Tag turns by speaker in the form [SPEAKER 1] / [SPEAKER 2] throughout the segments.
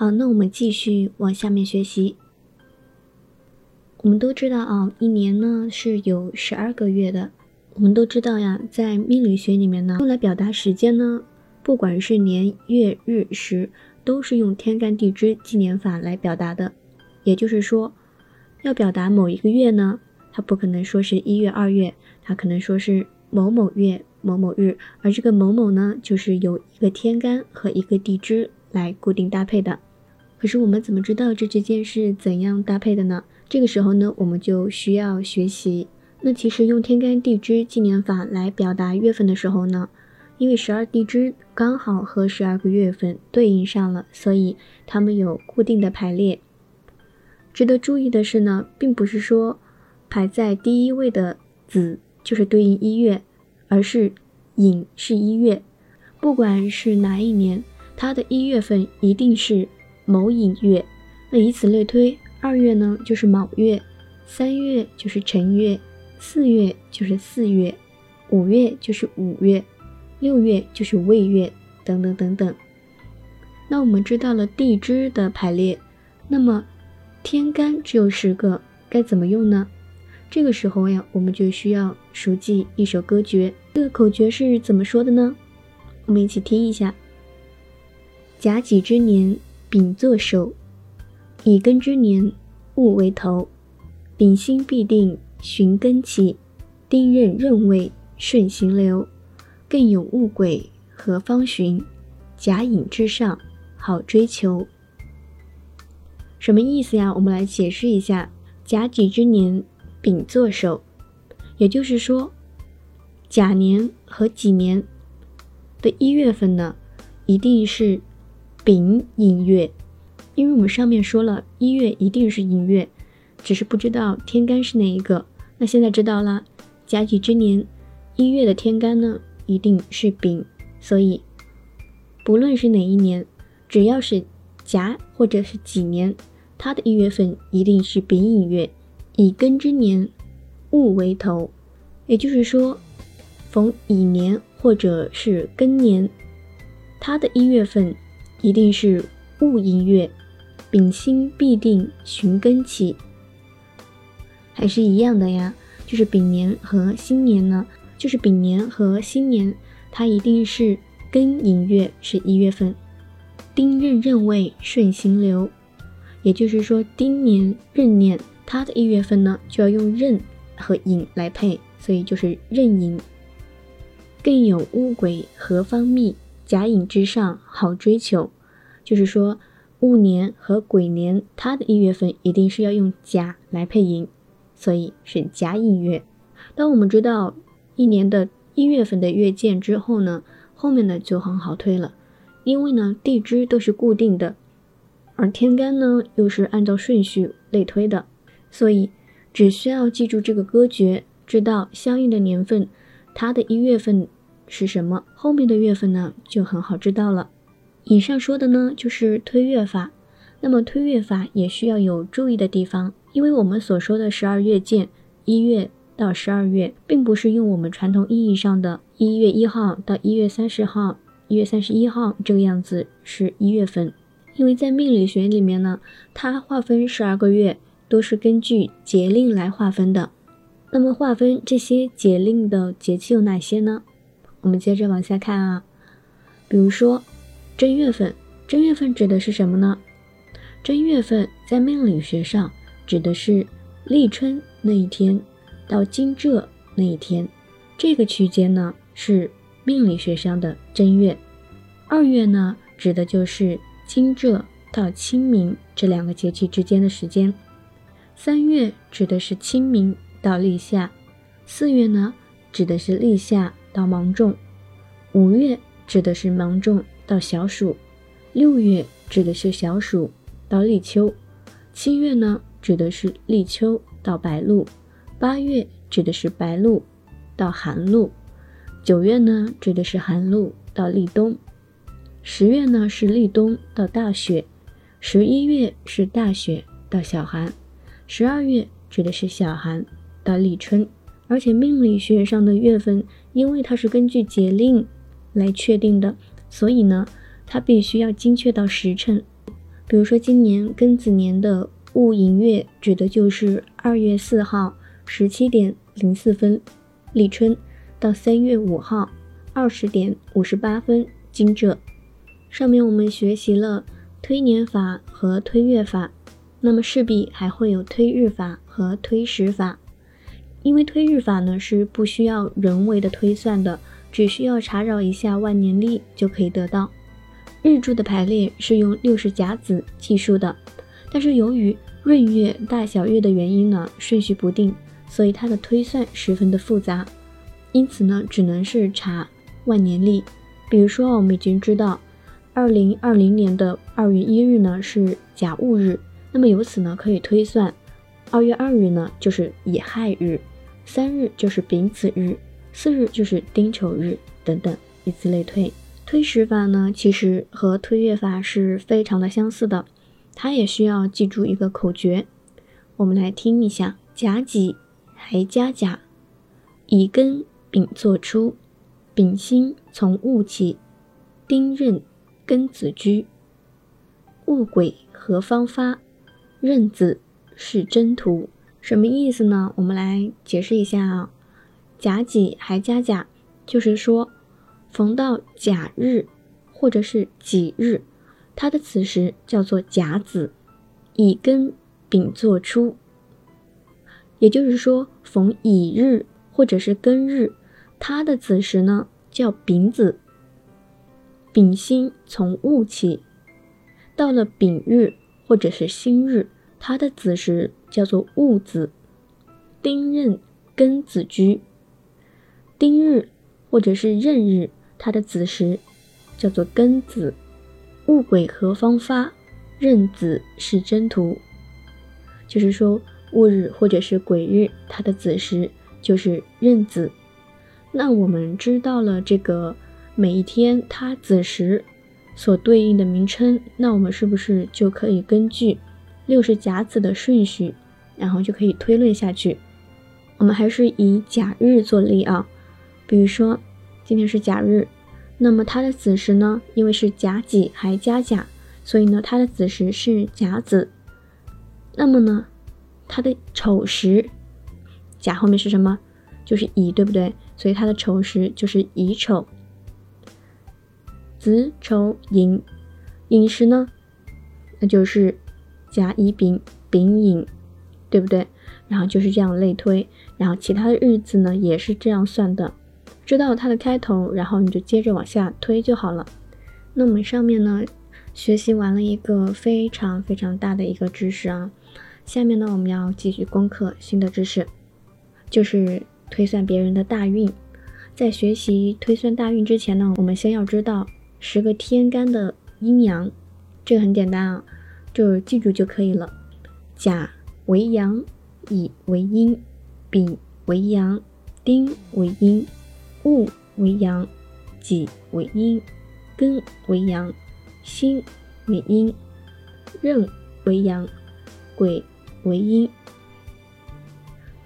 [SPEAKER 1] 好，那我们继续往下面学习。我们都知道啊，一年呢是有十二个月的。我们都知道呀，在命理学里面呢，用来表达时间呢，不管是年月日时，都是用天干地支纪年法来表达的。也就是说，要表达某一个月呢，它不可能说是一月、二月，它可能说是某某月某某日，而这个某某呢，就是由一个天干和一个地支来固定搭配的。可是我们怎么知道这之间是怎样搭配的呢？这个时候呢，我们就需要学习。那其实用天干地支纪年法来表达月份的时候呢，因为十二地支刚好和十二个月份对应上了，所以它们有固定的排列。值得注意的是呢，并不是说排在第一位的子就是对应一月，而是寅是一月，不管是哪一年，它的一月份一定是。某寅月，那以此类推，二月呢就是卯月，三月就是辰月，四月就是四月，五月就是五月，六月就是未月，等等等等。那我们知道了地支的排列，那么天干只有十个，该怎么用呢？这个时候呀，我们就需要熟记一首歌诀。这个口诀是怎么说的呢？我们一起听一下：甲己之年。丙作首，乙庚之年，戊为头。丙辛必定寻根起，丁壬壬未顺行流。更有戊癸何方寻？甲寅之上好追求。什么意思呀？我们来解释一下：甲己之年，丙作首，也就是说，甲年和己年的一月份呢，一定是。丙寅月，因为我们上面说了一月一定是寅月，只是不知道天干是哪一个。那现在知道了，甲己之年一月的天干呢一定是丙，所以不论是哪一年，只要是甲或者是己年，它的一月份一定是丙寅月。乙庚之年，戊为头，也就是说，逢乙年或者是庚年，它的一月份。一定是戊寅月，丙辛必定寻根起，还是一样的呀？就是丙年和辛年呢，就是丙年和辛年，它一定是庚寅月是一月份，丁壬壬未顺行流，也就是说丁年壬年它的一月份呢就要用壬和寅来配，所以就是壬寅。更有乌鬼何方觅？甲寅之上好追求，就是说戊年和癸年，它的一月份一定是要用甲来配寅，所以是甲寅月。当我们知道一年的一月份的月见之后呢，后面呢就很好推了，因为呢地支都是固定的，而天干呢又是按照顺序类推的，所以只需要记住这个歌诀，知道相应的年份，它的一月份。是什么？后面的月份呢就很好知道了。以上说的呢就是推月法。那么推月法也需要有注意的地方，因为我们所说的十二月见，一月到十二月，并不是用我们传统意义上的一月一号到一月三十号、一月三十一号这个样子是一月份。因为在命理学里面呢，它划分十二个月都是根据节令来划分的。那么划分这些节令的节气有哪些呢？我们接着往下看啊，比如说正月份，正月份指的是什么呢？正月份在命理学上指的是立春那一天到惊蛰那一天，这个区间呢是命理学上的正月。二月呢指的就是惊蛰到清明这两个节气之间的时间。三月指的是清明到立夏，四月呢指的是立夏。到芒种，五月指的是芒种到小暑，六月指的是小暑到立秋，七月呢指的是立秋到白露，八月指的是白露到寒露，九月呢指的是寒露到立冬，十月呢是立冬到大雪，十一月是大雪到小寒，十二月指的是小寒到立春。而且命理学上的月份，因为它是根据节令来确定的，所以呢，它必须要精确到时辰。比如说今年庚子年的戊寅月，指的就是二月四号十七点零四分立春，到三月五号二十点五十八分惊蛰。上面我们学习了推年法和推月法，那么势必还会有推日法和推时法。因为推日法呢是不需要人为的推算的，只需要查找一下万年历就可以得到。日柱的排列是用六十甲子计数的，但是由于闰月、大小月的原因呢，顺序不定，所以它的推算十分的复杂，因此呢，只能是查万年历。比如说，我们已经知道，二零二零年的二月一日呢是甲戊日，那么由此呢可以推算，二月二日呢就是乙亥日，三日就是丙子日，四日就是丁丑日，等等，以此类推。推时法呢，其实和推月法是非常的相似的，它也需要记住一个口诀。我们来听一下：甲己还加甲，乙庚丙作出，丙辛从戊起，丁壬庚子居，戊癸何方发，壬子是征途。什么意思呢？我们来解释一下啊。甲己还加甲，就是说。逢到甲日或者是己日，它的子时叫做甲子，乙庚丙作出。也就是说，逢乙日或者是庚日，它的子时呢叫丙子。丙辛从戊起，到了丙日或者是辛日，它的子时叫做戊子。丁壬庚子居，丁日或者是壬日。它的子时叫做庚子，戊癸合方发，壬子是征途。就是说戊日或者是癸日，它的子时就是壬子。那我们知道了这个每一天它子时所对应的名称，那我们是不是就可以根据六十甲子的顺序，然后就可以推论下去？我们还是以甲日做例啊，比如说。今天是甲日，那么它的子时呢？因为是甲己还加甲，所以呢，它的子时是甲子。那么呢，它的丑时，甲后面是什么？就是乙，对不对？所以它的丑时就是乙丑。子丑寅，寅时呢，那就是甲乙丙丙寅，对不对？然后就是这样类推，然后其他的日子呢，也是这样算的。知道它的开头，然后你就接着往下推就好了。那我们上面呢，学习完了一个非常非常大的一个知识啊。下面呢，我们要继续攻克新的知识，就是推算别人的大运。在学习推算大运之前呢，我们先要知道十个天干的阴阳。这个很简单啊，就记住就可以了。甲为阳，乙为阴，丙为阳，丁为阴。戊为阳，己为阴，庚为阳，辛为阴，壬为阳，癸为阴。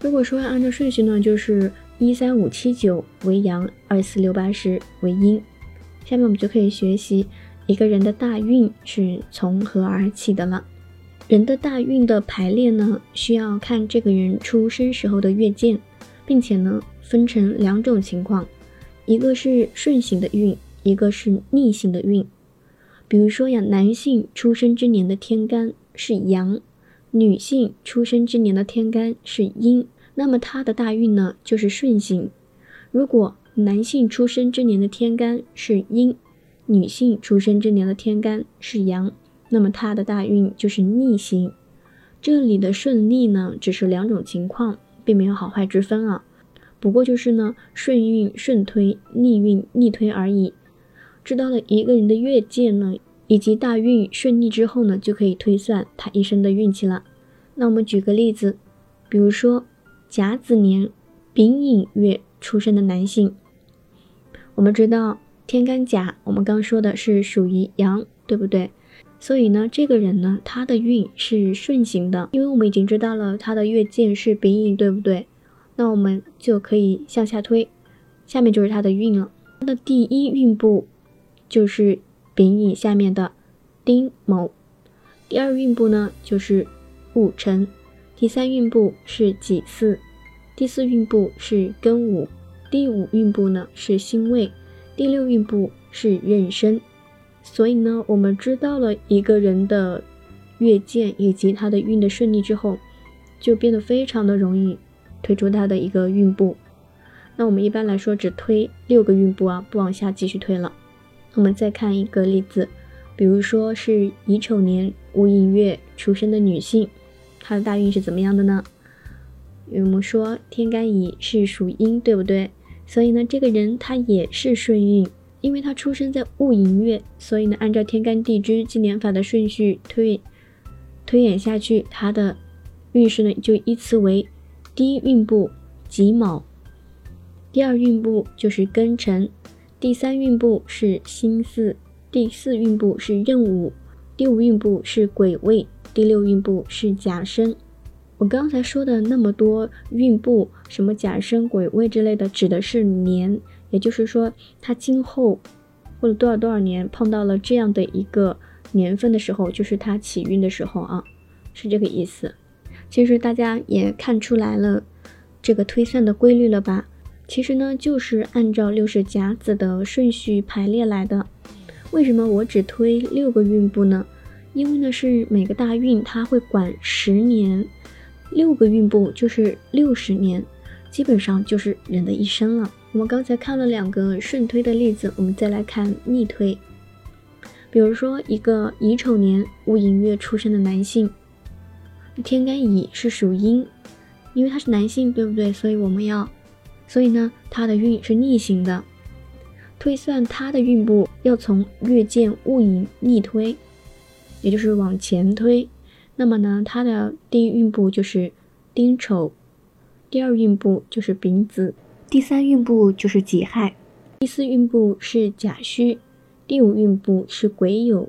[SPEAKER 1] 如果说按照顺序呢，就是一三五七九为阳，二四六八十为阴。下面我们就可以学习一个人的大运是从何而起的了。人的大运的排列呢，需要看这个人出生时候的月见，并且呢。分成两种情况，一个是顺行的运，一个是逆行的运。比如说呀，男性出生之年的天干是阳，女性出生之年的天干是阴，那么他的大运呢就是顺行。如果男性出生之年的天干是阴，女性出生之年的天干是阳，那么她的大运就是逆行。这里的顺逆呢，只是两种情况，并没有好坏之分啊。不过就是呢，顺运顺推，逆运逆推而已。知道了一个人的月见呢，以及大运顺逆之后呢，就可以推算他一生的运气了。那我们举个例子，比如说甲子年丙寅月出生的男性，我们知道天干甲，我们刚说的是属于阳，对不对？所以呢，这个人呢，他的运是顺行的，因为我们已经知道了他的月见是丙寅，对不对？那我们就可以向下推，下面就是他的运了。他的第一运部就是丙寅下面的丁卯，第二运部呢就是戊辰，第三运部是己巳，第四运部是庚午，第五运部呢是辛未，第六运部是壬申。所以呢，我们知道了一个人的月见以及他的运的顺利之后，就变得非常的容易推出他的一个运部。那我们一般来说只推六个运部啊，不往下继续推了。我们再看一个例子，比如说是乙丑年戊寅月出生的女性，她的大运是怎么样的呢？我们说天干乙是属阴，对不对？所以呢，这个人他也是顺运，因为他出生在戊寅月，所以呢，按照天干地支纪年法的顺序推推演下去，他的运势呢就依次为第一运部己卯。第二运部就是庚辰，第三运部是辛巳，第四运部是壬午，第五运部是癸未，第六运部是甲申。我刚才说的那么多运部，什么甲申、癸未之类的，指的是年，也就是说他今后或者多少多少年碰到了这样的一个年份的时候，就是他起运的时候啊，是这个意思。其实大家也看出来了这个推算的规律了吧？其实呢，就是按照六十甲子的顺序排列来的。为什么我只推六个运部呢？因为呢是每个大运它会管十年，六个运部就是六十年，基本上就是人的一生了。我们刚才看了两个顺推的例子，我们再来看逆推。比如说一个乙丑年戊寅月出生的男性，天干乙是属阴，因为他是男性，对不对？所以我们要。所以呢，他的运是逆行的，推算他的运部要从月见戊寅逆推，也就是往前推。那么呢，它的第一运部就是丁丑，第二运部就是丙子，第三运部就是己亥，第四运部是甲戌，第五运部是癸酉，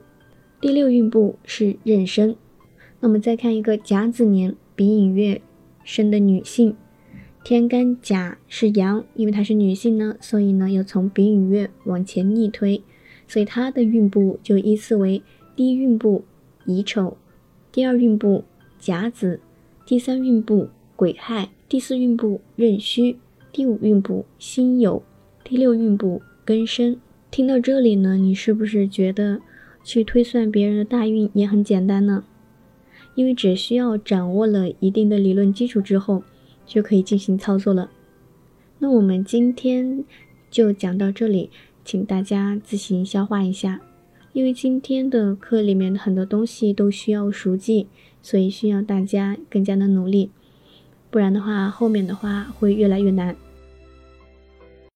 [SPEAKER 1] 第六运部是壬申。那么再看一个甲子年丙寅月生的女性。天干甲是阳，因为她是女性呢，所以呢要从丙寅月往前逆推，所以她的运部就依次为第一运部乙丑，第二运部甲子，第三运部癸亥，第四运部壬戌，第五运部辛酉，第六运部庚申。听到这里呢，你是不是觉得去推算别人的大运也很简单呢？因为只需要掌握了一定的理论基础之后。就可以进行操作了。那我们今天就讲到这里，请大家自行消化一下。因为今天的课里面很多东西都需要熟记，所以需要大家更加的努力，不然的话后面的话会越来越难。